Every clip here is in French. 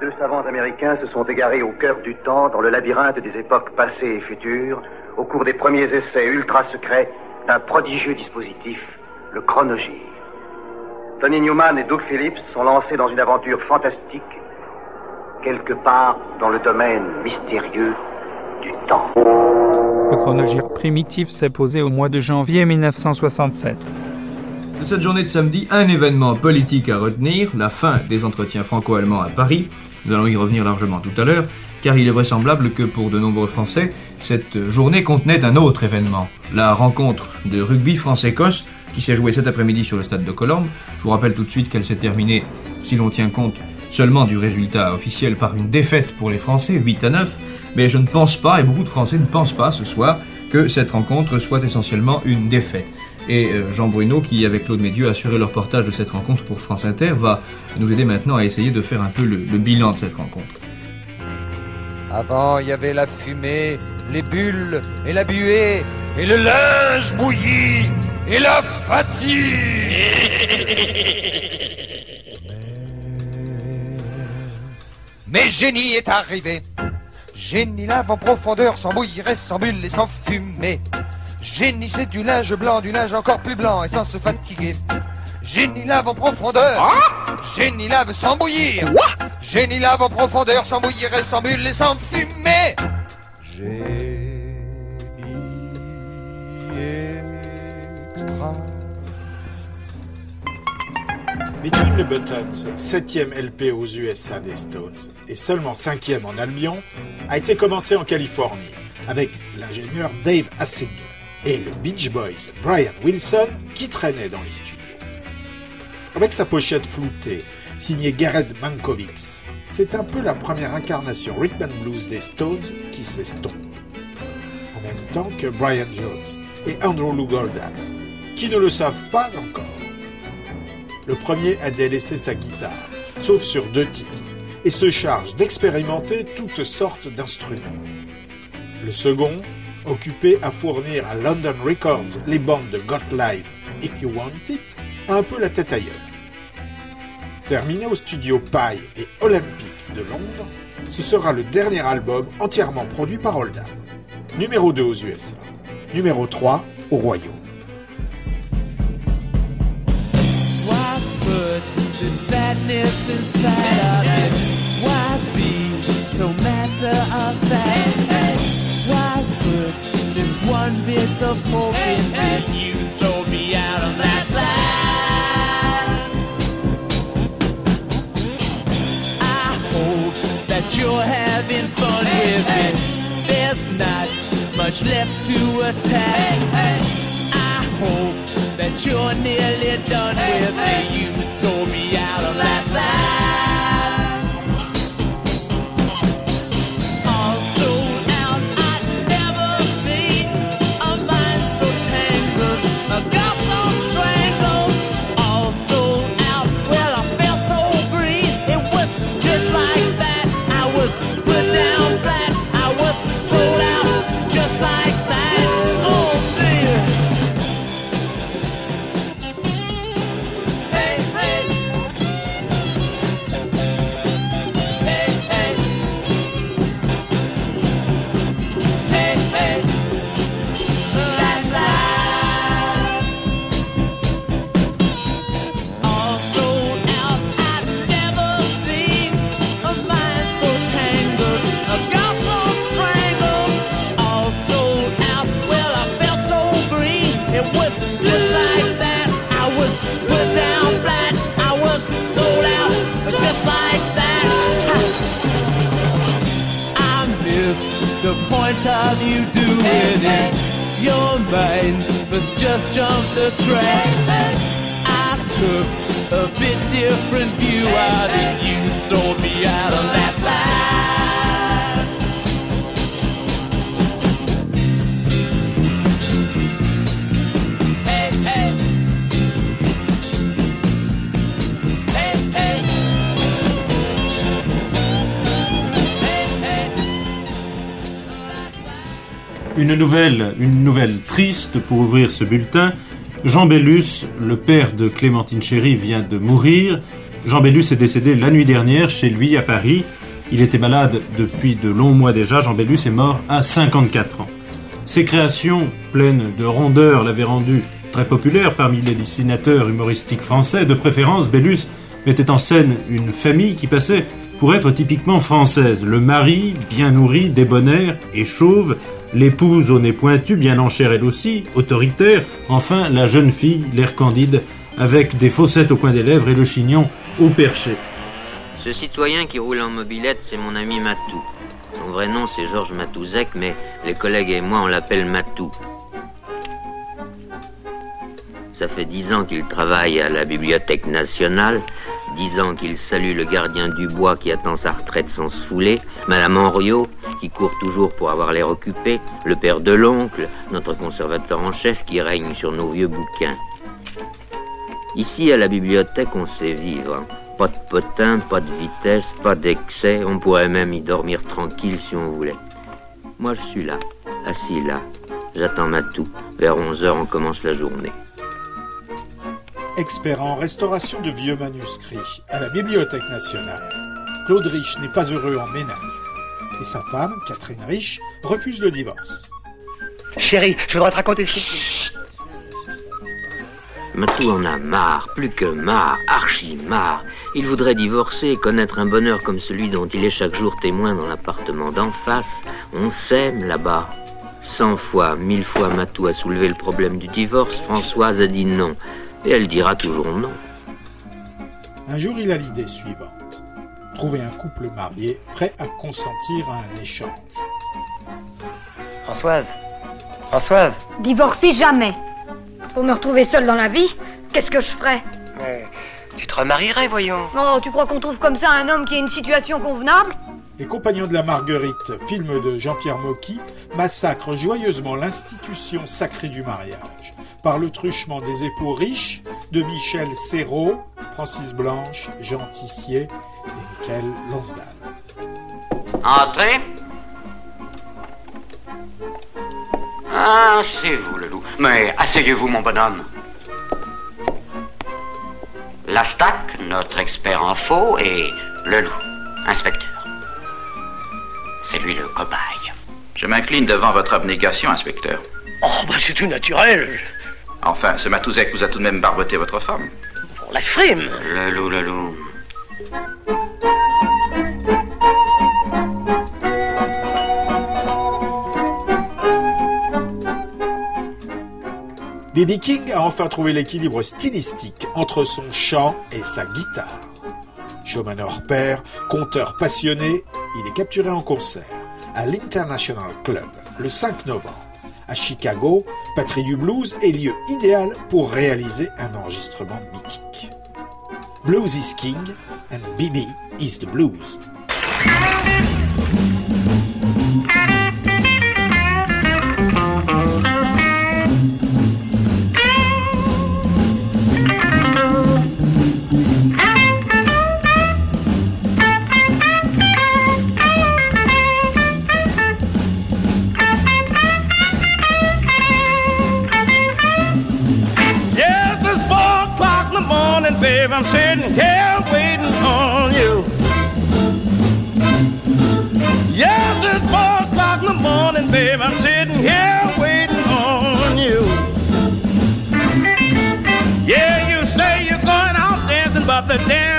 Deux savants américains se sont égarés au cœur du temps, dans le labyrinthe des époques passées et futures, au cours des premiers essais ultra secrets d'un prodigieux dispositif, le chronogire. Tony Newman et Doug Phillips sont lancés dans une aventure fantastique, quelque part dans le domaine mystérieux du temps. Le chronogire primitif s'est posé au mois de janvier 1967. De cette journée de samedi, un événement politique à retenir, la fin des entretiens franco-allemands à Paris. Nous allons y revenir largement tout à l'heure, car il est vraisemblable que pour de nombreux Français, cette journée contenait un autre événement, la rencontre de rugby France-Écosse qui s'est jouée cet après-midi sur le stade de Colombe. Je vous rappelle tout de suite qu'elle s'est terminée, si l'on tient compte seulement du résultat officiel, par une défaite pour les Français, 8 à 9, mais je ne pense pas, et beaucoup de Français ne pensent pas ce soir, que cette rencontre soit essentiellement une défaite. Et euh, Jean Bruno, qui avec Claude Médieu a assuré le reportage de cette rencontre pour France Inter, va nous aider maintenant à essayer de faire un peu le, bilan de cette rencontre. Avant, il y avait la fumée, les bulles et la buée, et le linge bouilli, et la fatigue. Mais génie est arrivé. Génie lave en profondeur, sans bouillir sans bulle et sans fumer. Génie c'est du linge blanc, du linge encore plus blanc et sans se fatiguer. Génie lave en profondeur. Génie lave sans bouillir. Génie lave en profondeur, sans bouillir et sans bulle et sans fumer. Génie extra. Between the Buttons, septième LP aux USA des Stones et seulement cinquième en Albion, a été commencé en Californie avec l'ingénieur Dave Hassinger et le Beach Boys Brian Wilson qui traînait dans les studios. Avec sa pochette floutée, signée Garrett Mankiewicz, c'est un peu la première incarnation rhythm and blues des Stones qui s'estompe. En même temps que Brian Jones et Andrew Lou Goldman, qui ne le savent pas encore. Le premier a délaissé sa guitare, sauf sur deux titres, et se charge d'expérimenter toutes sortes d'instruments. Le second, occupé à fournir à London Records les bandes de Got Live, If You Want It, a un peu la tête ailleurs. Terminé au studio Pie et Olympic de Londres, ce sera le dernier album entièrement produit par Oldham. Numéro 2 aux USA. Numéro 3 au Royaume. Why put this one bit of hope in me? You sold me out of that side. I hope that you're having fun with it. There's not much left to attack. I hope that you're nearly done with it. You sold me out of that side. Une nouvelle triste pour ouvrir ce bulletin. Jean Bellus, le père de Clémentine Chéry, vient de mourir. Jean Bellus est décédé la nuit dernière chez lui à Paris. Il était malade depuis de longs mois déjà. Jean Bellus est mort à 54 ans. Ses créations, pleines de rondeur, l'avaient rendu très populaire parmi les dessinateurs humoristiques français. De préférence, Bellus mettait en scène une famille qui passait pour être typiquement française. Le mari, bien nourri, débonnaire et chauve, l'épouse au nez pointu, bien en chair elle aussi, autoritaire, enfin la jeune fille, l'air candide, avec des fossettes au coin des lèvres et le chignon au perché. Ce citoyen qui roule en mobilette, c'est mon ami Matou. Son vrai nom, c'est Georges Matouzek, mais les collègues et moi, on l'appelle Matou. Ça fait dix ans qu'il travaille à la Bibliothèque nationale, dix ans qu'il salue le gardien du bois qui attend sa retraite sans se fouler, Madame Henriot, qui court toujours pour avoir l'air occupé, le père de l'oncle, notre conservateur en chef qui règne sur nos vieux bouquins. Ici, à la bibliothèque, on sait vivre. Pas de potin, pas de vitesse, pas d'excès. On pourrait même y dormir tranquille si on voulait. Moi, je suis là, assis là. J'attends ma toux. Vers 11 heures, on commence la journée. Expert en restauration de vieux manuscrits à la Bibliothèque nationale, Claude Rich n'est pas heureux en ménage. Et sa femme, Catherine Rich, refuse le divorce. Chérie, je voudrais te raconter ce qui... Matou en a marre, plus que marre, archi marre. Il voudrait divorcer et connaître un bonheur comme celui dont il est chaque jour témoin dans l'appartement d'en face. On s'aime là-bas. Cent fois, mille fois, Matou a soulevé le problème du divorce. Françoise a dit non. Et elle dira toujours non. Un jour, il a l'idée suivante. Trouver un couple marié prêt à consentir à un échange. Françoise Françoise Divorcer jamais. Pour me retrouver seule dans la vie, qu'est-ce que je ferais? Euh, Tu te remarierais, voyons. Oh, tu crois qu'on trouve comme ça un homme qui a une situation convenable? Les Compagnons de la Marguerite, film de Jean-Pierre Mocky, massacrent joyeusement l'institution sacrée du mariage par le truchement des époux riches de Michel Serrault, Francis Blanche, Jean Tissier et Michael Lonsdal. Entrez. Ah, c'est vous, le loup. Mais asseyez-vous, mon bonhomme. Lastac, notre expert en faux, et le loup, inspecteur. C'est lui le cobaye. Je m'incline devant votre abnégation, inspecteur. Oh, bah c'est tout naturel. Enfin, ce Matouzek vous a tout de même barboté votre femme. Pour la frime. Le loup, le loup. B.B. King a enfin trouvé l'équilibre stylistique entre son chant et sa guitare. Showman hors pair, conteur passionné, il est capturé en concert à l'International Club le 5 novembre. À Chicago, patrie du blues est lieu idéal pour réaliser un enregistrement mythique. Blues is king and B.B. is the blues. Babe. I'm sitting here waiting on you. Yes, it's four o'clock in the morning, babe. I'm sitting here waiting on you. Yeah, you say you're going out dancing, but the dance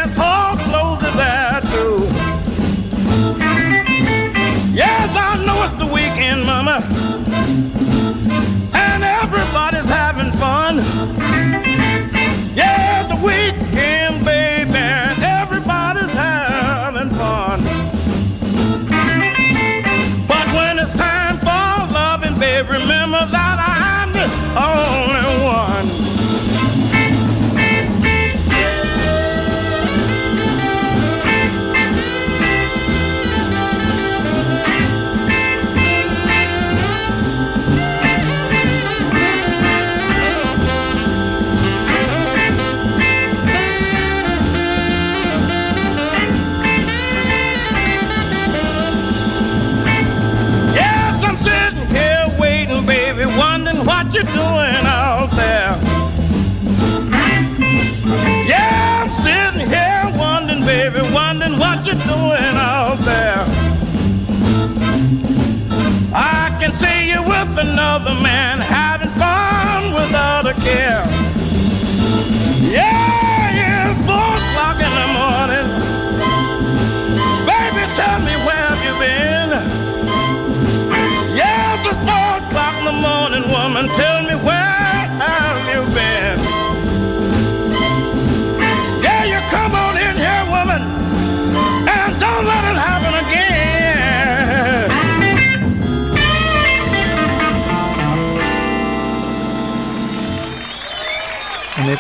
another man having fun without a care.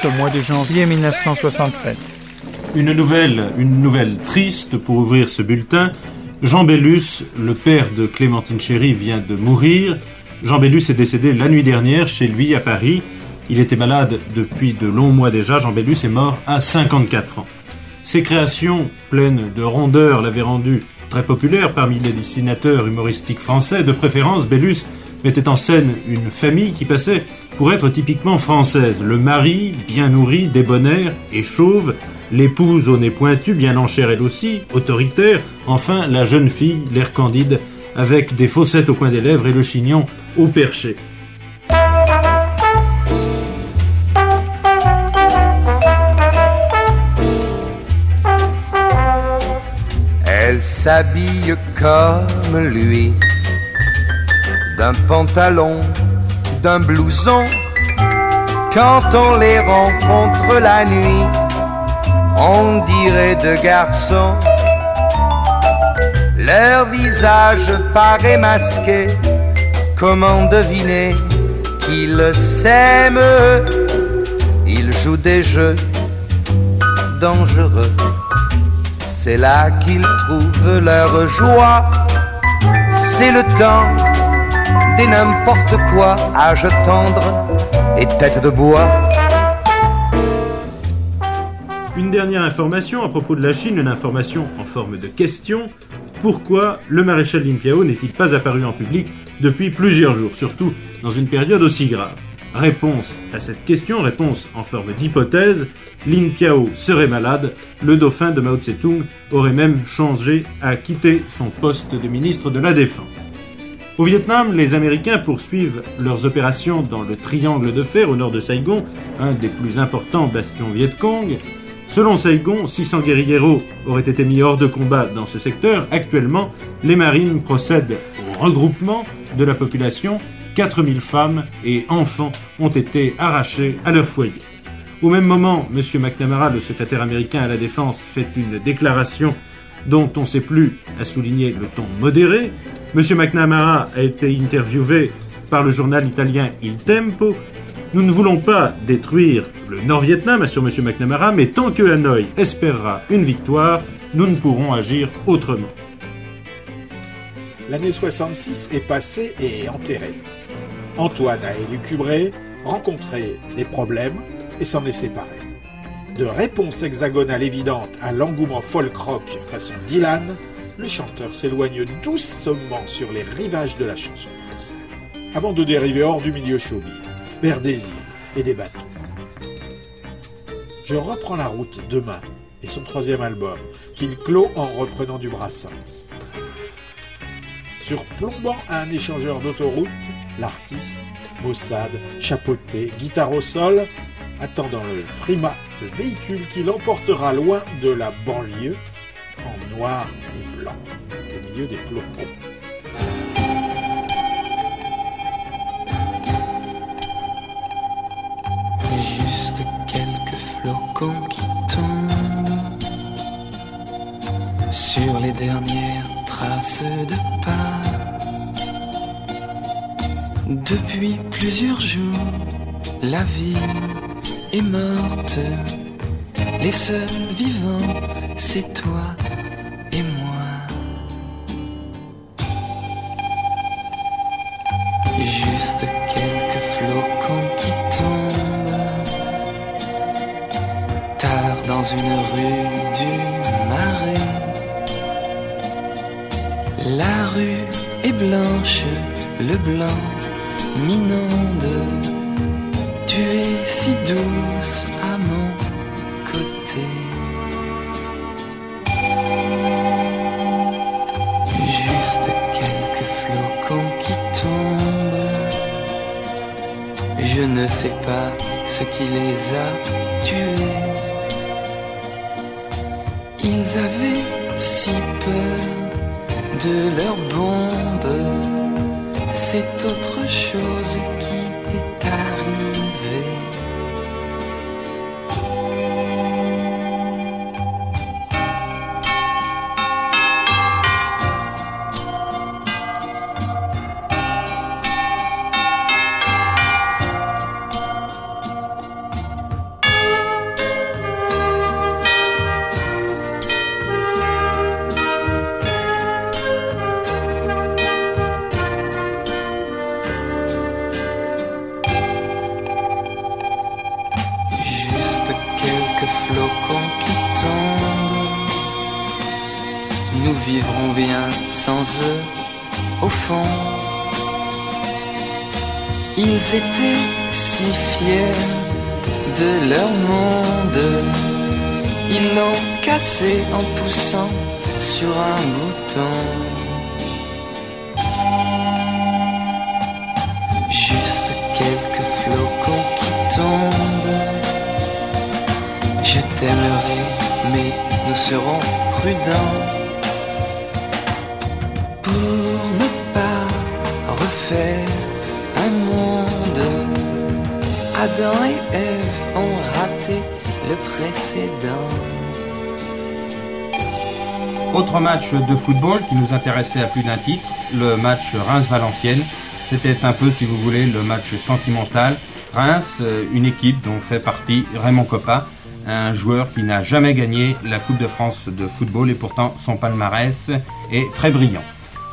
Au mois de janvier 1967. Une nouvelle, une nouvelle triste pour ouvrir ce bulletin. Jean Bellus, le père de Clémentine Chéry, vient de mourir. Jean Bellus est décédé la nuit dernière chez lui à Paris. Il était malade depuis de longs mois déjà. Jean Bellus est mort à 54 ans. Ses créations, pleines de rondeur, l'avaient rendu très populaire parmi les dessinateurs humoristiques français. De préférence, Bellus mettait en scène une famille qui passait pour être typiquement française. Le mari, bien nourri, débonnaire et chauve, l'épouse au nez pointu, bien en elle aussi, autoritaire, enfin la jeune fille, l'air candide, avec des fossettes au coin des lèvres et le chignon au perché. Elle s'habille comme lui, d'un pantalon, d'un blouson. Quand on les rencontre la nuit, on dirait deux garçons. Leur visage paraît masqué, comment deviner qu'ils s'aiment? Ils jouent des jeux dangereux. C'est là qu'ils trouvent leur joie. C'est le temps n'importe quoi, âge tendre et tête de bois. Une dernière information à propos de la Chine, une information en forme de question. Pourquoi le maréchal Lin Piao n'est-il pas apparu en public depuis plusieurs jours, surtout dans une période aussi grave? Réponse à cette question, réponse en forme d'hypothèse, Lin Piao serait malade, le dauphin de Mao Tse-tung aurait même changé à quitter son poste de ministre de la Défense. Au Vietnam, les Américains poursuivent leurs opérations dans le triangle de fer au nord de Saigon, un des plus importants bastions Vietcong. Selon Saigon, 600 guerrilleros auraient été mis hors de combat dans ce secteur. Actuellement, les marines procèdent au regroupement de la population 4000 femmes et enfants ont été arrachés à leur foyer. Au même moment, M. McNamara, le secrétaire américain à la Défense, fait une déclaration dont on ne sait plus à souligner le ton modéré. M. McNamara a été interviewé par le journal italien Il Tempo. Nous ne voulons pas détruire le Nord-Vietnam, assure M. McNamara, mais tant que Hanoï espérera une victoire, nous ne pourrons agir autrement. L'année 66 est passée et enterrée. Antoine a élucubré, rencontré des problèmes et s'en est séparé. De réponse hexagonale évidente à l'engouement folk rock façon Dylan, le chanteur s'éloigne doucement sur les rivages de la chanson française, avant de dériver hors du milieu showbiz, vers des îles et des bateaux. Je reprends la route demain et son troisième album, qu'il clôt en reprenant du Brassens. Surplombant un échangeur d'autoroute, l'artiste, Mossad, chapeauté, guitare au sol, attend dans le frima le véhicule qui l'emportera loin de la banlieue, en noir et blanc, au milieu des flocons. Juste quelques flocons qui tombent sur les dernières traces de pas. Depuis plusieurs jours, la vie est morte. Les seuls vivants, c'est toi et moi. Juste quelques flocons qui tombent tard dans une rue du Marais. La rue est blanche, le blanc m'inonde. Douce à mon côté. Juste quelques flocons qui tombent. Je ne sais pas ce qui les a tués. Ils avaient si peur de leurs bombes. C'est autre chose match de football qui nous intéressait à plus d'un titre, le match Reims-Valenciennes. C'était un peu, si vous voulez, le match sentimental. Reims, euh, une équipe dont fait partie Raymond Coppa, un joueur qui n'a jamais gagné la Coupe de France de football et pourtant son palmarès est très brillant.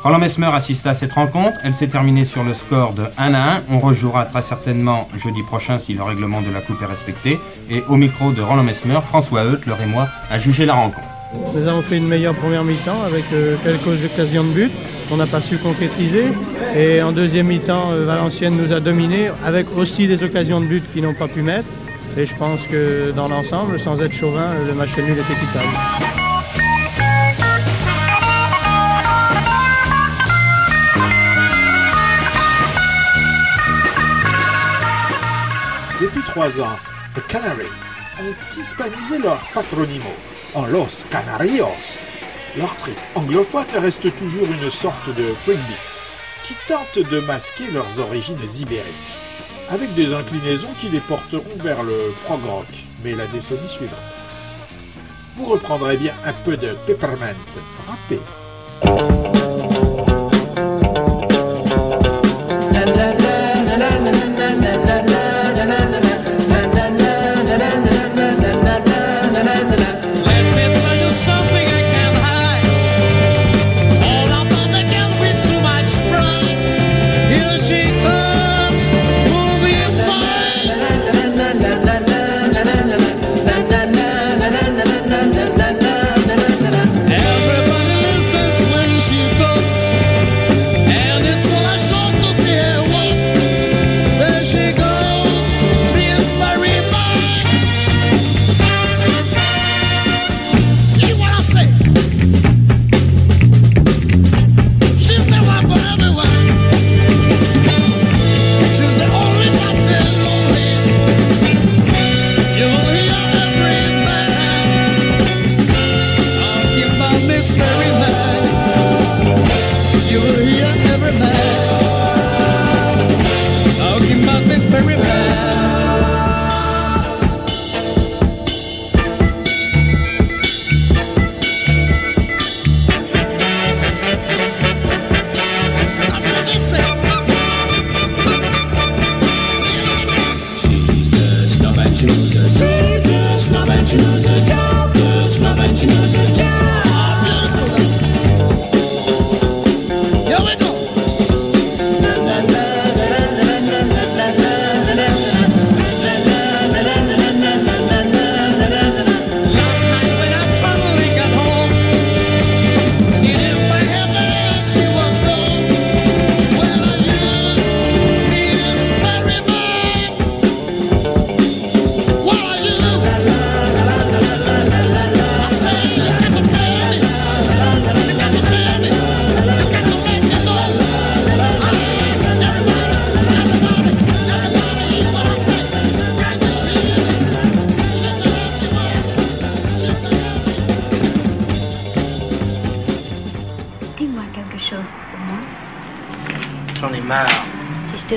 Roland Mesmer assista à cette rencontre, elle s'est terminée sur le score de 1 à 1. On rejouera très certainement jeudi prochain si le règlement de la Coupe est respecté. Et au micro de Roland Mesmer, François Heutler et moi a jugé la rencontre. Nous avons fait une meilleure première mi-temps avec euh, quelques occasions de but qu'on n'a pas su concrétiser. Et en deuxième mi-temps, euh, Valenciennes nous a dominés avec aussi des occasions de but qu'ils n'ont pas pu mettre. Et je pense que dans l'ensemble, sans être chauvin, le match nul est équitable. Depuis trois ans, les Canaries ont hispanisé leur patronimo en Los Canarios. Leur trait anglophone reste toujours une sorte de breakbeat qui tente de masquer leurs origines ibériques, avec des inclinaisons qui les porteront vers le prog rock, mais la décennie suivante. Vous reprendrez bien un peu de peppermint frappé.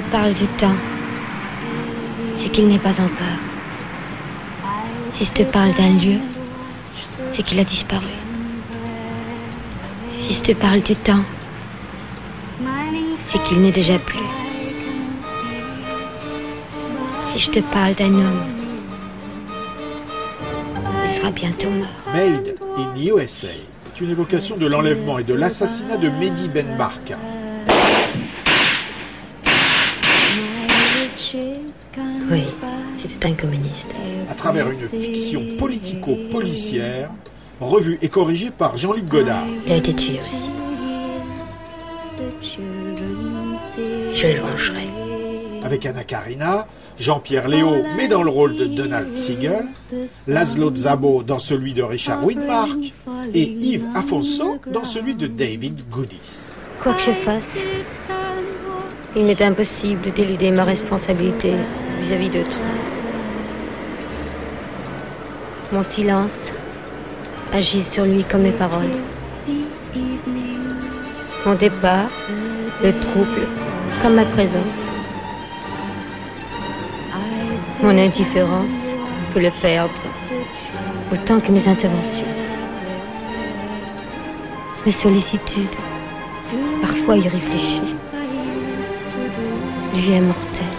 Je te parle du temps, c'est qu'il n'est pas encore. Si je te parle d'un lieu, c'est qu'il a disparu. Si je te parle du temps, c'est qu'il n'est déjà plus. Si je te parle d'un homme, il sera bientôt mort. Made in USA est une évocation de l'enlèvement et de l'assassinat de Mehdi Ben Barka. Oui, c'était un communiste. À travers une fiction politico-policière revu et corrigé par Jean-Luc Godard. Il a été tué aussi. Je le vengerai. Avec Anna Karina, Jean-Pierre Léo, mais dans le rôle de Donald Siegel, Laszlo Szabo dans celui de Richard Widmark, et Yves Afonso dans celui de David Goodis. Quoi que je fasse, il m'est impossible d'éluder ma responsabilité toi. Mon silence agit sur lui comme mes paroles. Mon départ le trouble comme ma présence. Mon indifférence peut le perdre autant que mes interventions. Mes sollicitudes, parfois y réfléchir. Lui est mortel.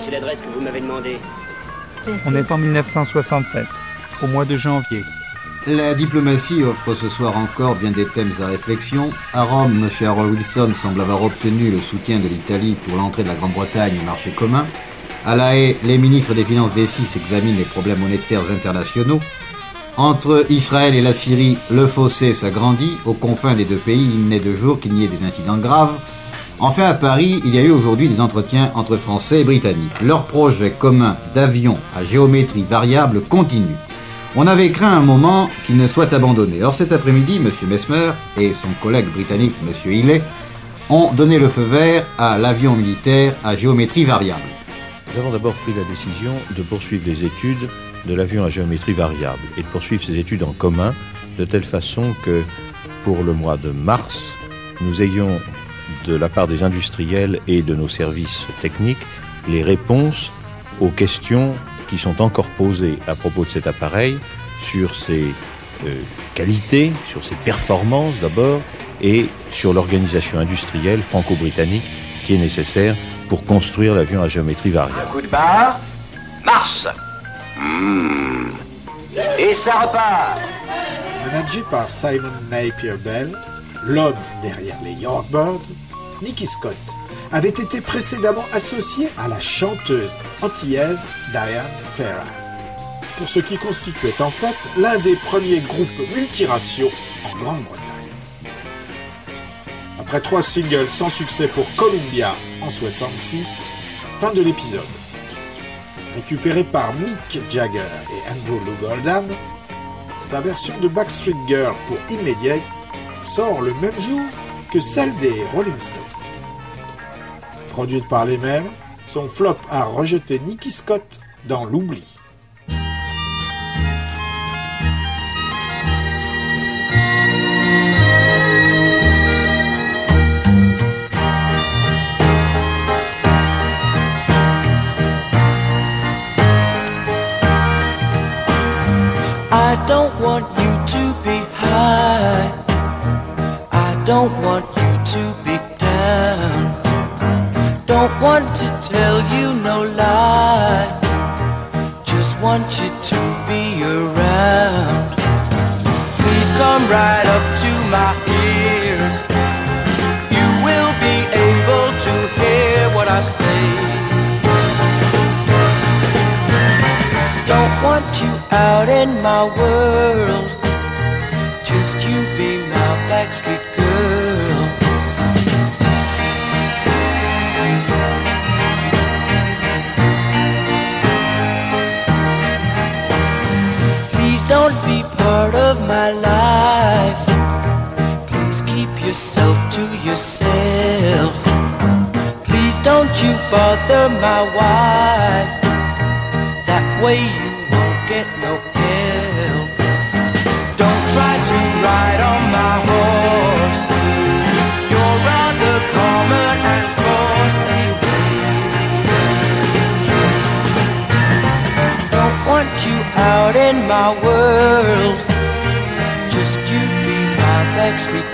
Voici l'adresse que vous m'avez demandée. On est en 1967, au mois de janvier. La diplomatie offre ce soir encore bien des thèmes à réflexion. À Rome, M. Harold Wilson semble avoir obtenu le soutien de l'Italie pour l'entrée de la Grande-Bretagne au marché commun. À La Haye, les ministres des Finances des six examinent les problèmes monétaires internationaux. Entre Israël et la Syrie, le fossé s'agrandit. Aux confins des deux pays, il n'est de jour qu'il n'y ait des incidents graves. Enfin, à Paris, il y a eu aujourd'hui des entretiens entre Français et Britanniques. Leur projet commun d'avion à géométrie variable continue. On avait craint un moment qu'il ne soit abandonné. Or, cet après-midi, M. Mesmer et son collègue britannique, M. Hillet, ont donné le feu vert à l'avion militaire à géométrie variable. Nous avons d'abord pris la décision de poursuivre les études de l'avion à géométrie variable et de poursuivre ces études en commun de telle façon que pour le mois de mars, nous ayons de la part des industriels et de nos services techniques les réponses aux questions qui sont encore posées à propos de cet appareil sur ses euh, qualités, sur ses performances d'abord et sur l'organisation industrielle franco-britannique qui est nécessaire pour construire l'avion à géométrie variable. Coup de barre, Mars. Hmm. Et ça repart. Managé par Simon Napier Bell, l'homme derrière les Yardbirds, Nicky Scott avait été précédemment associé à la chanteuse antillaise Diane Farrar, pour ce qui constituait en fait l'un des premiers groupes multiraciaux en Grande-Bretagne. Après trois singles sans succès pour Columbia en 66, fin de l'épisode. Récupéré par Mick Jagger et Andrew Lou sa version de Backstreet Girl pour Immediate sort le même jour que celle des Rolling Stones. Produite par les mêmes, son flop a rejeté Nicky Scott dans l'oubli. Don't want you to be down. Don't want to tell you no lie. Just want you to be around. Please come right up to my ears. You will be able to hear what I say. Don't want you out in my world. Just you be my backstreet my wife. That way you won't get no help. Don't try to ride on my horse. You're rather common and coarse. Don't want you out in my world. Just you be my backstreet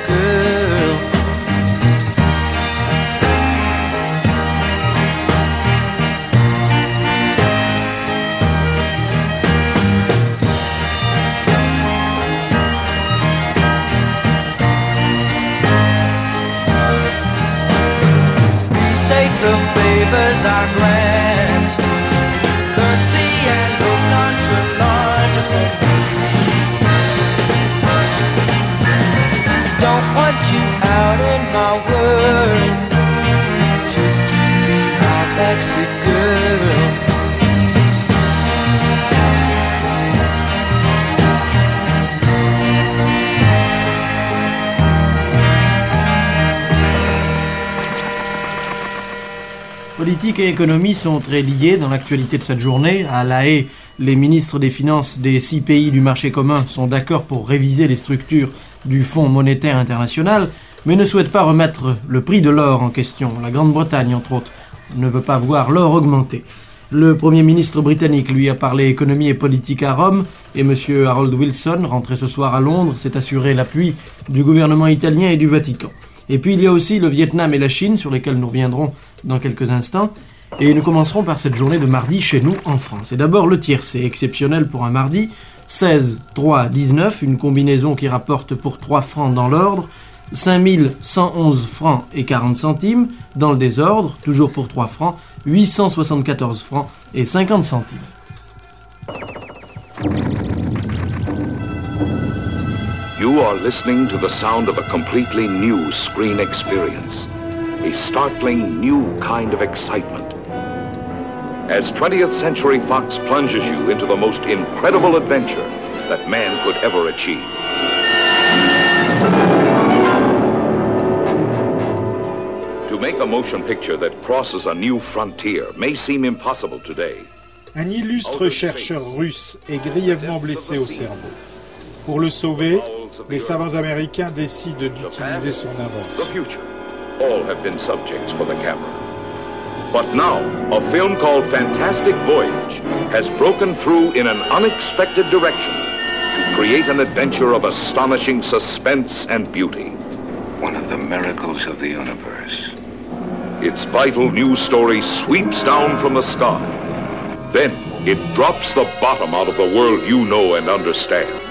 Politique et économie sont très liés dans l'actualité de cette journée. À La Haye, les ministres des Finances des six pays du marché commun sont d'accord pour réviser les structures du Fonds monétaire international, mais ne souhaitent pas remettre le prix de l'or en question. La Grande-Bretagne, entre autres, ne veut pas voir l'or augmenter. Le Premier ministre britannique lui a parlé économie et politique à Rome, et M. Harold Wilson, rentré ce soir à Londres, s'est assuré l'appui du gouvernement italien et du Vatican. Et puis il y a aussi le Vietnam et la Chine, sur lesquels nous reviendrons dans quelques instants. Et nous commencerons par cette journée de mardi chez nous en France. Et d'abord le tiercé, exceptionnel pour un mardi. 16, 3, 19, une combinaison qui rapporte pour 3 francs dans l'ordre. 5111 francs et 40 centimes dans le désordre, toujours pour 3 francs. 874 francs et 50 centimes. You are listening to the sound of a completely new screen experience, a startling new kind of excitement. As 20th Century Fox plunges you into the most incredible adventure that man could ever achieve. To make a motion picture that crosses a new frontier may seem impossible today. Un illustre chercheur russe est grièvement blessé au cerveau. Pour le sauver, les savants américains décident d'utiliser son The invention. future. All have been subjects for the camera. But now, a film called Fantastic Voyage has broken through in an unexpected direction to create an adventure of astonishing suspense and beauty. One of the miracles of the universe. Its vital news story sweeps down from the sky. Then it drops the bottom out of the world you know and understand.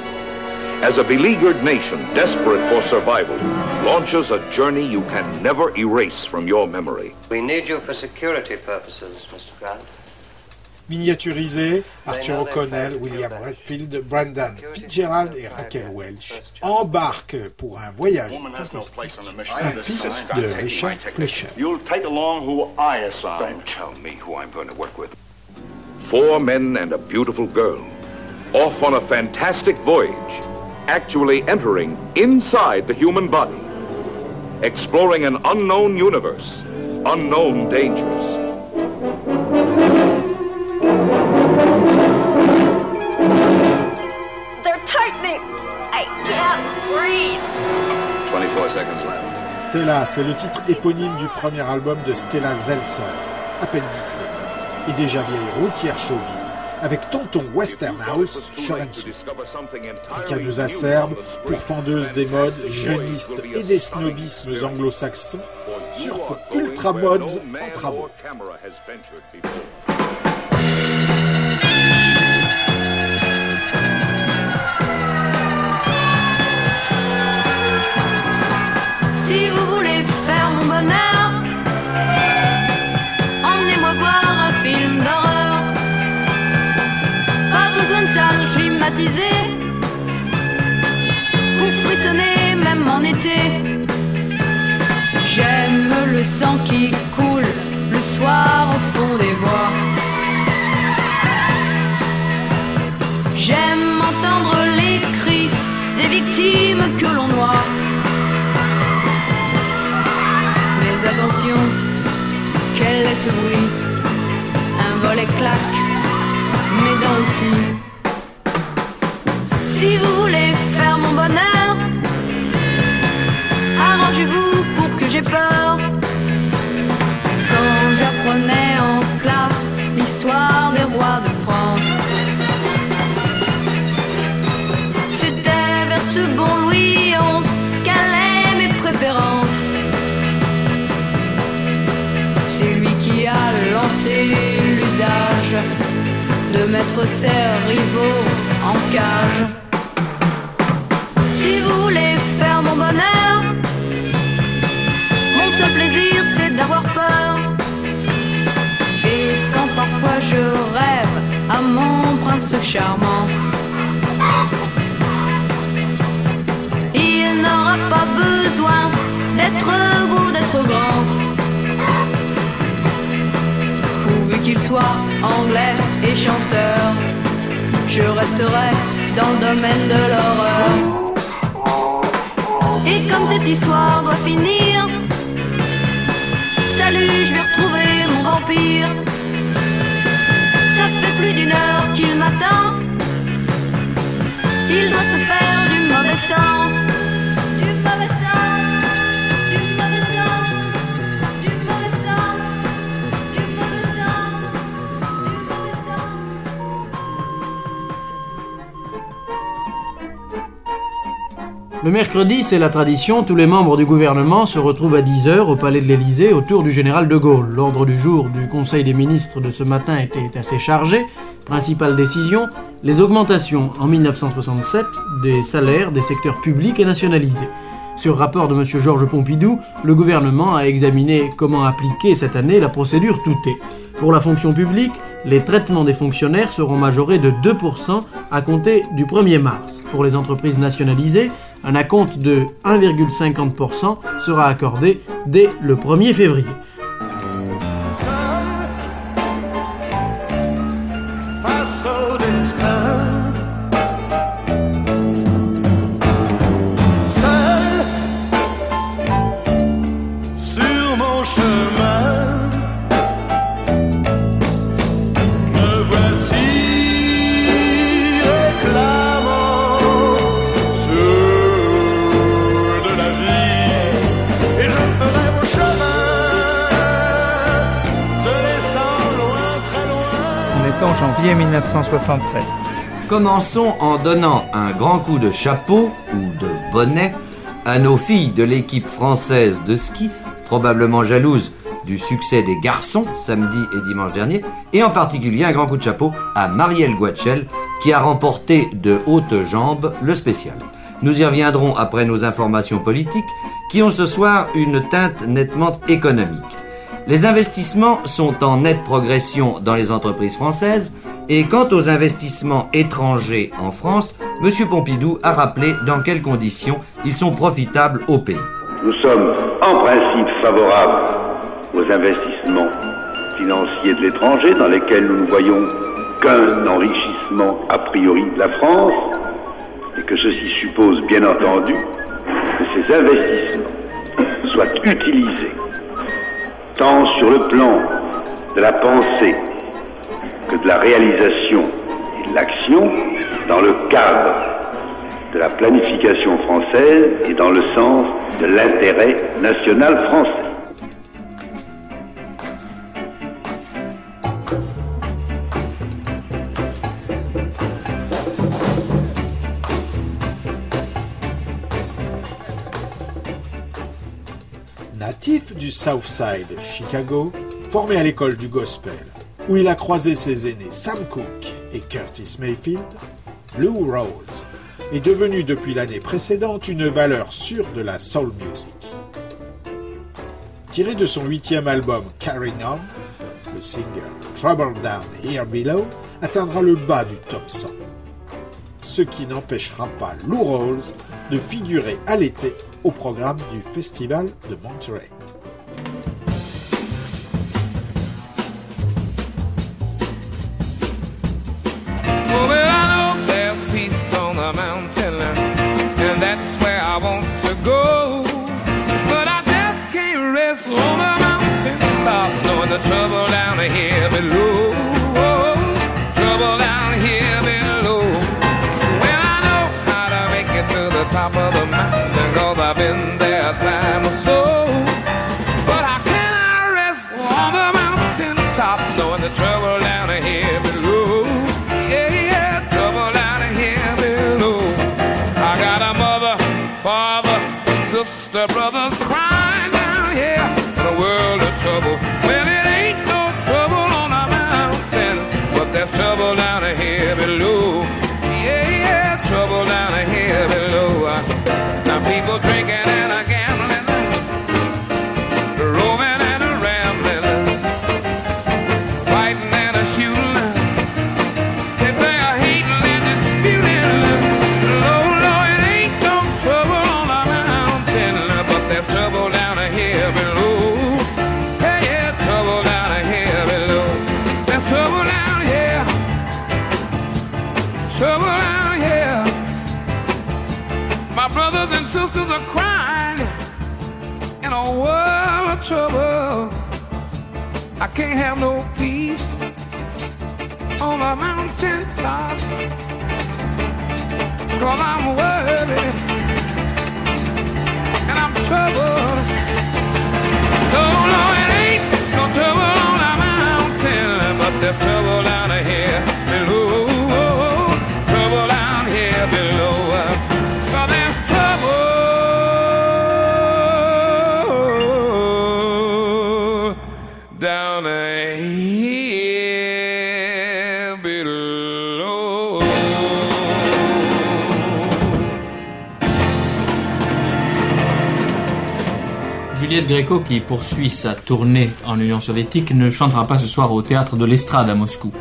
As a beleaguered nation desperate for survival launches a journey you can never erase from your memory. We need you for security purposes, Mr. Grant. Miniaturisé, Arthur O'Connell, William Redfield, Brandon Fitzgerald et Raquel Welch embarquent pour un voyage fantastique. Un film de Richard Fleischer. You'll take along who I assign. Don't tell me who I'm going to work with. Four men and a beautiful girl, off on a fantastic voyage, actually entering inside the human body, exploring an unknown universe, unknown dangers. They're tightening. I can't breathe. 24 seconds left. Stella, c'est le titre éponyme du premier album de Stella Zelser, à peine 17 ans, et déjà vieille routière showbiz, avec tonton Westernhouse, Shorensu. Ricaneuse acerbe, pourfendeuse des modes, jeuniste et des snobismes anglo-saxons, sur fond ultra mods en travaux. Sang qui coule le soir au fond des bois. J'aime entendre les cris des victimes que l'on noie. Mais attention, quel est ce bruit Un volet claque, mes dents aussi. Si vous voulez faire mon bonheur, arrangez-vous pour que j'ai peur. Quand j'apprenais en classe l'histoire des rois de France, c'était vers ce bon Louis XI qu'allaient mes préférences. C'est lui qui a lancé l'usage de mettre ses rivaux en cage. Charmant, il n'aura pas besoin d'être beau, d'être grand. Pourvu qu'il soit anglais et chanteur, je resterai dans le domaine de l'horreur. Et comme cette histoire doit finir, salut, je vais retrouver mon l'Empire. Ça fait plus d'une heure Il doit se faire du mauvais sang. Le mercredi, c'est la tradition, tous les membres du gouvernement se retrouvent à 10h au palais de l'Élysée autour du général de Gaulle. L'ordre du jour du Conseil des ministres de ce matin était assez chargé. Principale décision, les augmentations en 1967 des salaires des secteurs publics et nationalisés. Sur rapport de M. Georges Pompidou, le gouvernement a examiné comment appliquer cette année la procédure Touté. Pour la fonction publique, les traitements des fonctionnaires seront majorés de 2% à compter du 1er mars. Pour les entreprises nationalisées, un acompte de 1,50% sera accordé dès le 1er février. Janvier 1967. Commençons en donnant un grand coup de chapeau ou de bonnet à nos filles de l'équipe française de ski, probablement jalouses du succès des garçons samedi et dimanche dernier, et en particulier un grand coup de chapeau à Marielle Guachel qui a remporté de hautes jambes le spécial. Nous y reviendrons après nos informations politiques qui ont ce soir une teinte nettement économique. Les investissements sont en nette progression dans les entreprises françaises et quant aux investissements étrangers en France, M. Pompidou a rappelé dans quelles conditions ils sont profitables au pays. Nous sommes en principe favorables aux investissements financiers de l'étranger dans lesquels nous ne voyons qu'un enrichissement a priori de la France et que ceci suppose bien entendu que ces investissements soient utilisés tant sur le plan de la pensée que de la réalisation et de l'action dans le cadre de la planification française et dans le sens de l'intérêt national français. Natif du South Side, Chicago, formé à l'école du gospel, où il a croisé ses aînés Sam Cooke et Curtis Mayfield, Lou Rawls est devenu depuis l'année précédente une valeur sûre de la soul music. Tiré de son huitième album Carrying On, le single Trouble Down Here Below atteindra le bas du top 100, ce qui n'empêchera pas Lou Rawls de figurer à l'été au programme du Festival de Monterey. The trouble down here below. Trouble down here below. Well, I know how to make it to the top of the mountain, cause I've been there a time or so. But how can I rest on the mountain top, knowing the trouble down here below? Yeah, yeah, trouble down here below. I got a mother, father, sister, brothers crying down here in a world of trouble. There's trouble down here below. Yeah, yeah, trouble down here below. Now people drinking trouble. I can't have no peace on the mountain top. Cause I'm worried and I'm troubled. No, no, it ain't no trouble on the mountain, but there's trouble down here below. Trouble down here below. Juliette Gréco, qui poursuit sa tournée en Union soviétique, ne chantera pas ce soir au théâtre de l'Estrade à Moscou.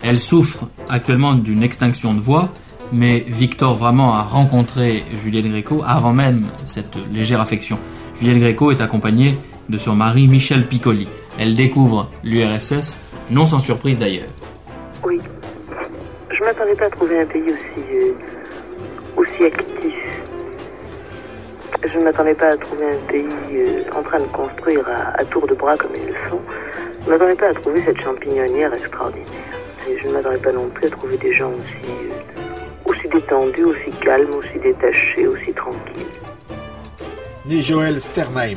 Elle souffre actuellement d'une extinction de voix, mais Victor vraiment a rencontré Juliette Gréco avant même cette légère affection. Juliette Gréco est accompagnée de son mari Michel Piccoli. Elle découvre l'URSS, non sans surprise d'ailleurs. Oui. Je m'attendais pas à trouver un pays aussi, euh, aussi actif. Je ne m'attendais pas à trouver un pays euh, en train de construire à, tour de bras comme ils le font. Je ne m'attendais pas à trouver cette champignonnière extraordinaire. Et je ne m'attendais pas non plus à trouver des gens aussi, euh, aussi détendus, aussi calmes, aussi détachés, aussi tranquilles. Né Joël Sternheimer.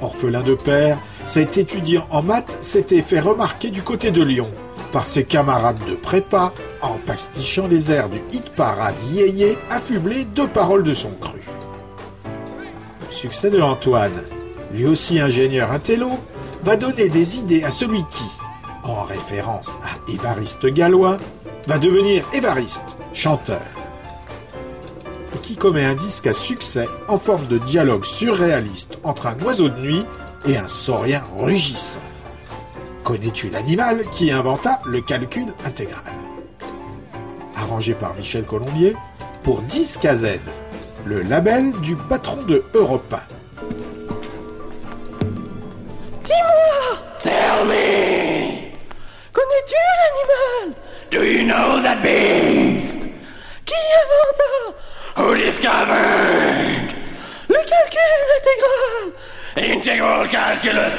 Orphelin de père, cet étudiant en maths s'était fait remarquer du côté de Lyon par ses camarades de prépa en pastichant les airs du hit parade yéyé affublé de paroles de son cru. Succès de Antoine, lui aussi ingénieur intello, va donner des idées à celui qui, en référence à Évariste Gallois, va devenir Évariste, chanteur. Et qui commet un disque à succès en forme de dialogue surréaliste entre un oiseau de nuit et un saurien rugissant. Connais-tu l'animal qui inventa le calcul intégral? Arrangé par Michel Colombier pour Disque à Z, le label du patron de Europe. 1. Dis-moi. Tell me. Connais-tu l'animal Do you know that beast? Qui inventa? Who discovered? Le calcul intégral. Integral calculus.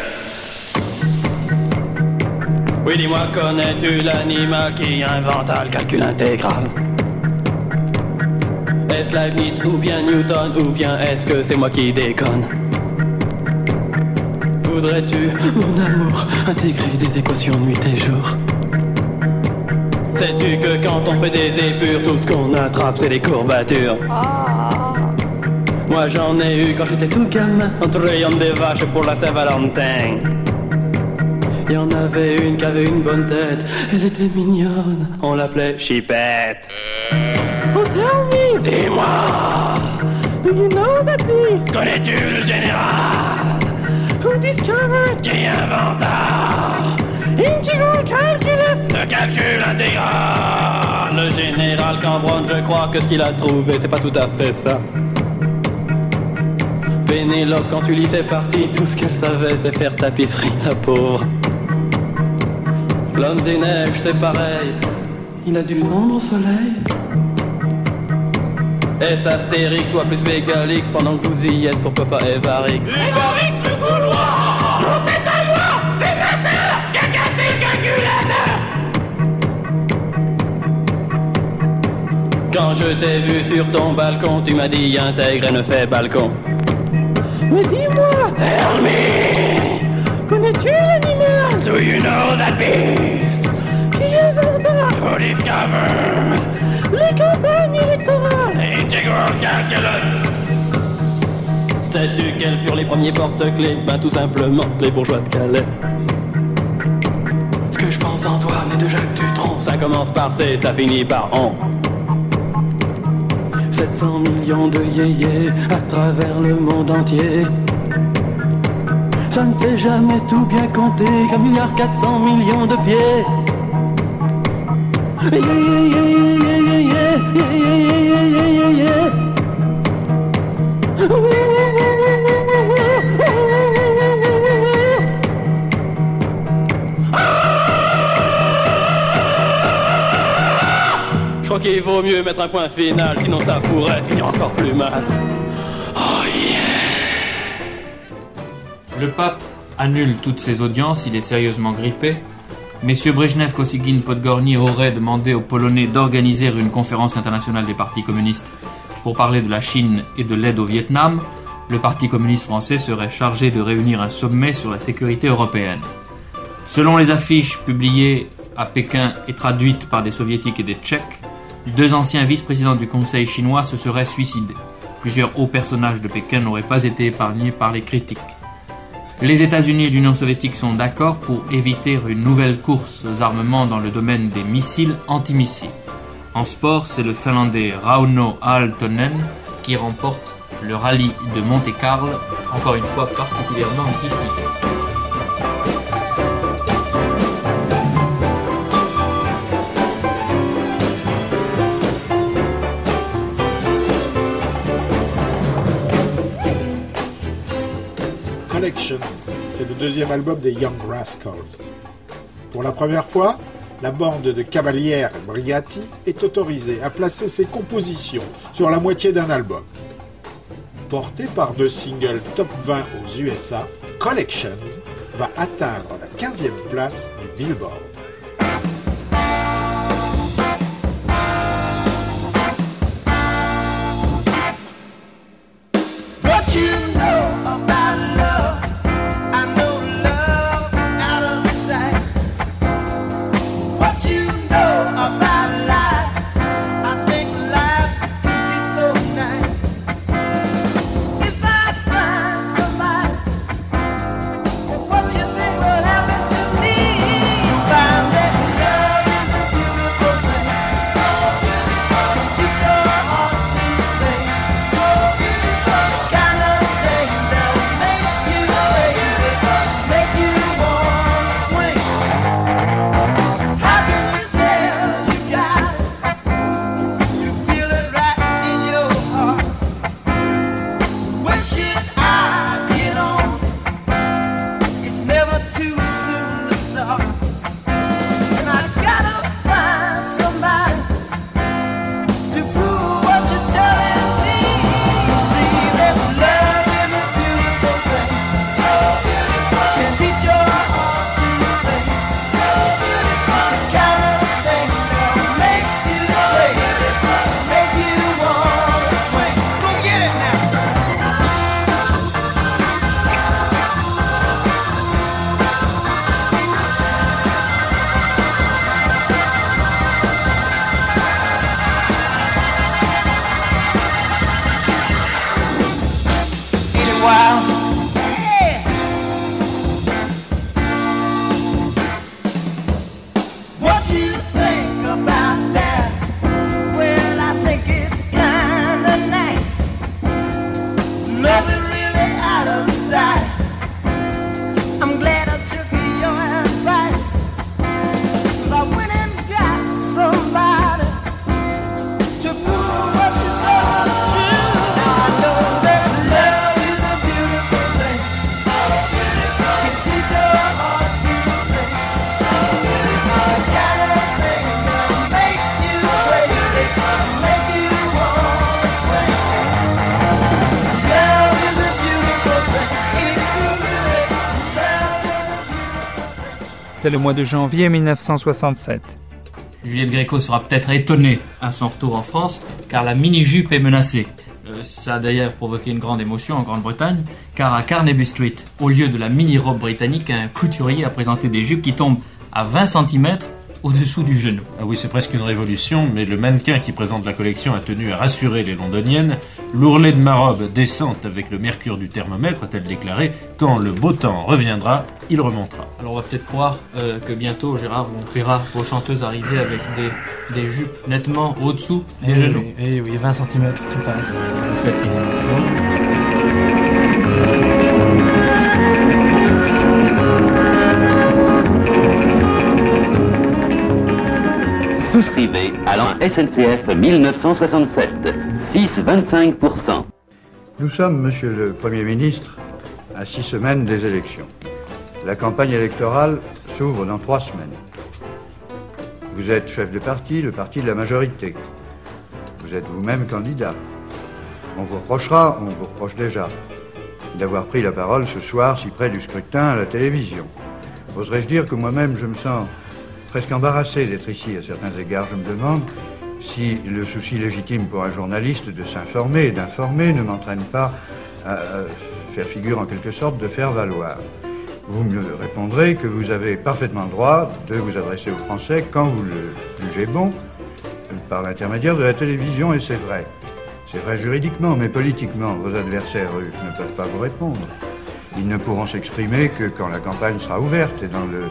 Oui, dis-moi, connais-tu l'animal qui inventa le calcul intégral? Est-ce Leibniz ou bien Newton ou bien est-ce que c'est moi qui déconne? Voudrais-tu, mon amour, intégrer des équations nuit et jour? Sais-tu que quand on fait des épures, tout ce qu'on attrape c'est des courbatures? Moi j'en ai eu quand j'étais tout gamin, en trayant des vaches pour la Saint-Valentin. Il y en avait une qui avait une bonne tête, elle était mignonne, on l'appelait Chipette. Oh tell me, dis-moi, do you know that beast? Connais-tu le général? Who discovered? Qui inventa? Integral calculus, le calcul intégral. Le général Cambronne, je crois que ce qu'il a trouvé, c'est pas tout à fait ça. Pénélope, quand tu lis ses parties, tout ce qu'elle savait, c'est faire tapisserie, la pauvre. L'homme des neiges, c'est pareil. Il a dû fondre au soleil. Est-ce Astérix ou plus Bégalix pendant que vous y êtes, pourquoi pas Évarix Évarix le Gaulois Non, c'est pas moi C'est ma sœur qui a cassé le calculateur Quand je t'ai vu sur ton balcon, tu m'as dit intègre et ne fais balcon. Mais dis-moi, tell me, you know that beast qui discovered les campagnes électorales Integral calculus Sais-tu quels furent les premiers porte-clés? Ben tout simplement les bourgeois de Calais. Ce que je pense d'Antoine et de Jacques Dutronc, ça commence par C, ça finit par on. 700 millions de yéyés à travers le monde entier. Ça ne fait jamais tout bien compter qu'un milliard quatre cents millions de pieds. Je crois qu'il vaut mieux mettre un point final, sinon ça pourrait finir encore plus mal. Le pape annule toutes ses audiences, il est sérieusement grippé. Messieurs Brejnev, Kosygin, Podgorny auraient demandé aux Polonais d'organiser une conférence internationale des partis communistes pour parler de la Chine et de l'aide au Vietnam. Le Parti communiste français serait chargé de réunir un sommet sur la sécurité européenne. Selon les affiches publiées à Pékin et traduites par des soviétiques et des tchèques, deux anciens vice-présidents du Conseil chinois se seraient suicidés. Plusieurs hauts personnages de Pékin n'auraient pas été épargnés par les critiques. Les États-Unis et l'Union soviétique sont d'accord pour éviter une nouvelle course aux armements dans le domaine des missiles antimissiles. En sport, c'est le Finlandais Rauno Aaltonen qui remporte le rallye de Monte-Carlo, encore une fois particulièrement disputé. C'est le deuxième album des Young Rascals. Pour la première fois, la bande de Cavaliere Brigati est autorisée à placer ses compositions sur la moitié d'un album. Porté par deux singles top 20 aux USA, Collections va atteindre la 15e place du Billboard. Le mois de janvier 1967. Juliette Gréco sera peut-être étonnée à son retour en France, car la mini-jupe est menacée. Euh, ça a d'ailleurs provoqué une grande émotion en Grande-Bretagne, car à Carnaby Street, au lieu de la mini-robe britannique, un couturier a présenté des jupes qui tombent à 20 cm au-dessous du genou. Ah oui, c'est presque une révolution, mais le mannequin qui présente la collection a tenu à rassurer les londoniennes. L'ourlet de ma robe descente avec le mercure du thermomètre, a-t-elle déclaré. Quand le beau temps reviendra, il remontera. Alors on va peut-être croire euh, que bientôt, Gérard, on verra vos chanteuses arriver avec des, des jupes nettement au-dessous des Eh genoux. oui, eh oui, 20 cm, tout passe. Ce serait triste. Souscrivez à l'an SNCF 1967, 6,25%. Nous sommes, Monsieur le Premier ministre, à six semaines des élections. La campagne électorale s'ouvre dans trois semaines. Vous êtes chef de parti, le parti de la majorité. Vous êtes vous-même candidat. On vous reprochera, on vous reproche déjà, d'avoir pris la parole ce soir si près du scrutin à la télévision. Oserais-je dire que moi-même je me sens presque embarrassé d'être ici à certains égards. Je me demande si le souci légitime pour un journaliste de s'informer et d'informer ne m'entraîne pas à euh, faire figure en quelque sorte de faire valoir. Vous me répondrez que vous avez parfaitement droit de vous adresser aux Français quand vous le jugez bon, par l'intermédiaire de la télévision, et c'est vrai. C'est vrai juridiquement, mais politiquement, vos adversaires, ne peuvent pas vous répondre. Ils ne pourront s'exprimer que quand la campagne sera ouverte et dans le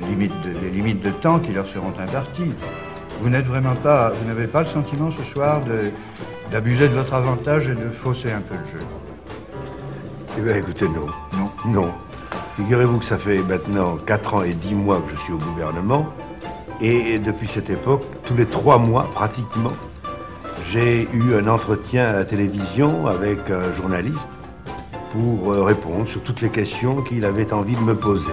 de- les limites de temps qui leur seront imparties. Vous n'êtes vraiment pas, vous n'avez pas le sentiment ce soir de- d'abuser de votre avantage et de fausser un peu le jeu? Eh bien, écoutez, non. Non. Non. Figurez-vous que ça fait maintenant 4 ans et 10 mois que je suis au gouvernement. Et depuis cette époque, tous les 3 mois, pratiquement, j'ai eu un entretien à la télévision avec un journaliste pour euh, répondre sur toutes les questions qu'il avait envie de me poser.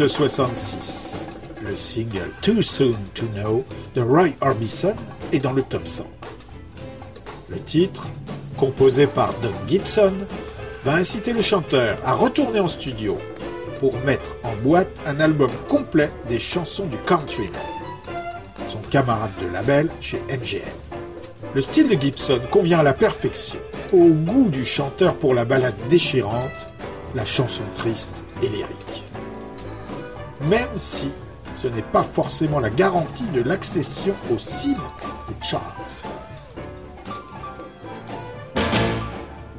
Août 66, le single Too Soon to Know de Roy Orbison est dans le top 100. Le titre, composé par Don Gibson, va inciter le chanteur à retourner en studio pour mettre en boîte un album complet des chansons du countryman, son camarade de label chez MGM. Le style de Gibson convient à la perfection au goût du chanteur pour la ballade déchirante, la chanson triste et lyrique même si ce n'est pas forcément la garantie de l'accession aux cimes des charts.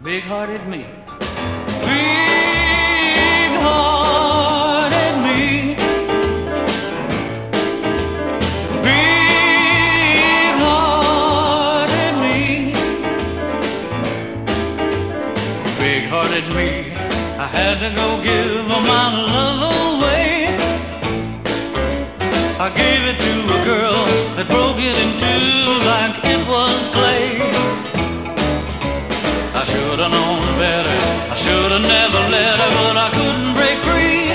Big hearted me. Big hearted me. Big hearted me. Big hearted me. I had to go give my love. I gave it to a girl that broke it in two like it was clay. I should have known better. I should have never let her, but I couldn't break free.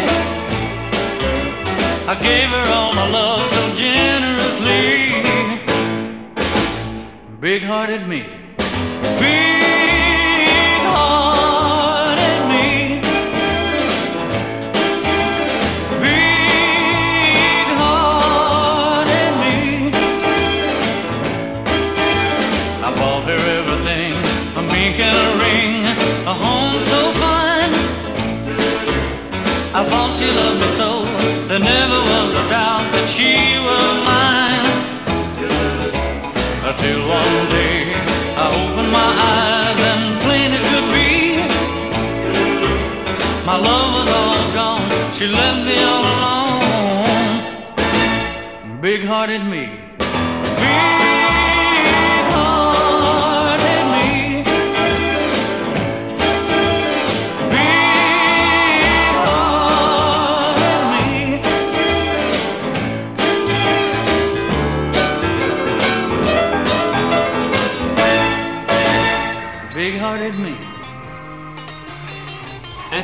I gave her all my love so generously. Big hearted me. She loved me so, there never was a doubt that she was mine. Until one day I opened my eyes and plain as could be, my love was all gone. She left me all alone. Big hearted me.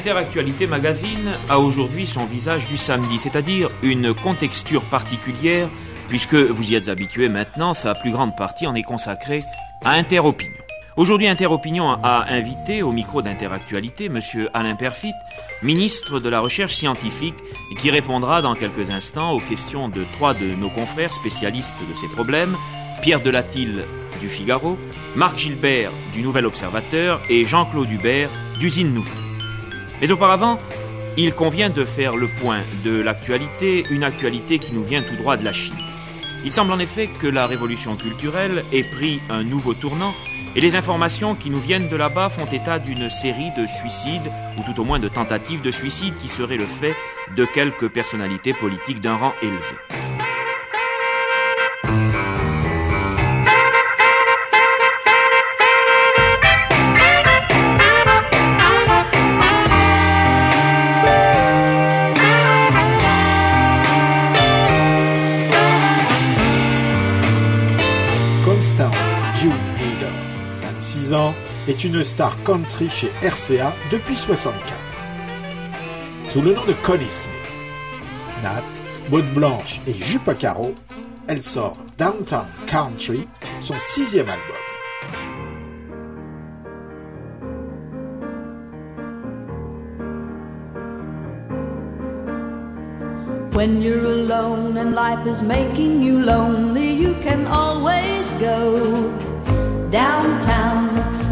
Interactualité Magazine a aujourd'hui son visage du samedi, c'est-à-dire une contexture particulière, puisque vous y êtes habitué maintenant, sa plus grande partie en est consacrée à Interopinion. Aujourd'hui, Interopinion a invité au micro d'Interactualité M. Alain Perfit, ministre de la Recherche scientifique, qui répondra dans quelques instants aux questions de trois de nos confrères spécialistes de ces problèmes, Pierre Delatille du Figaro, Marc Gilbert du Nouvel Observateur et Jean-Claude Hubert d'Usine Nouvelle. Mais auparavant, il convient de faire le point de l'actualité, une actualité qui nous vient tout droit de la Chine. Il semble en effet que la révolution culturelle ait pris un nouveau tournant et les informations qui nous viennent de là-bas font état d'une série de suicides, ou tout au moins de tentatives de suicide qui seraient le fait de quelques personnalités politiques d'un rang élevé. Est une star country chez RCA depuis 64. Sous le nom de Connie Nat, botte blanche et jupe à carreaux, elle sort Downtown Country, son sixième album. When you're alone and life is making you lonely, you can always go downtown.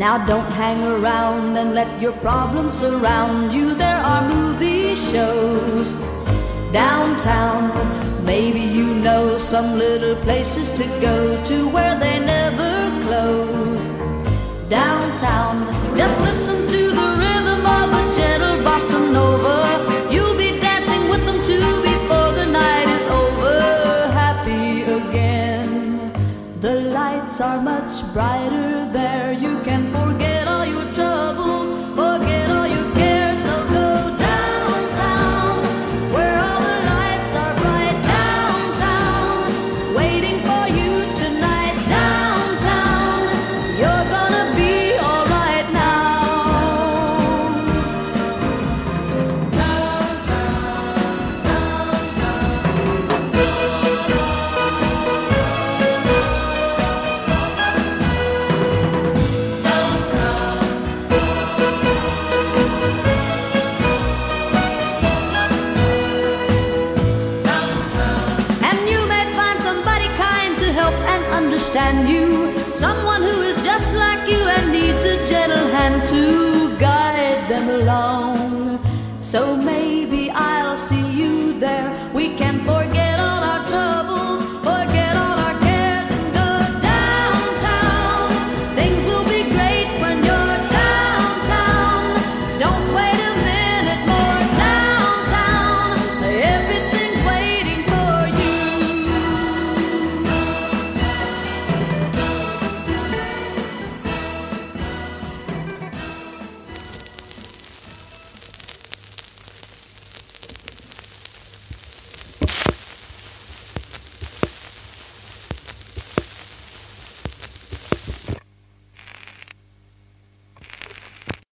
Now don't hang around and let your problems surround you. There are movie shows downtown. Maybe you know some little places to go to where they never close. Downtown, just listen to the rhythm of a gentle bossa nova. You'll be dancing with them too before the night is over. Happy again. The lights are much brighter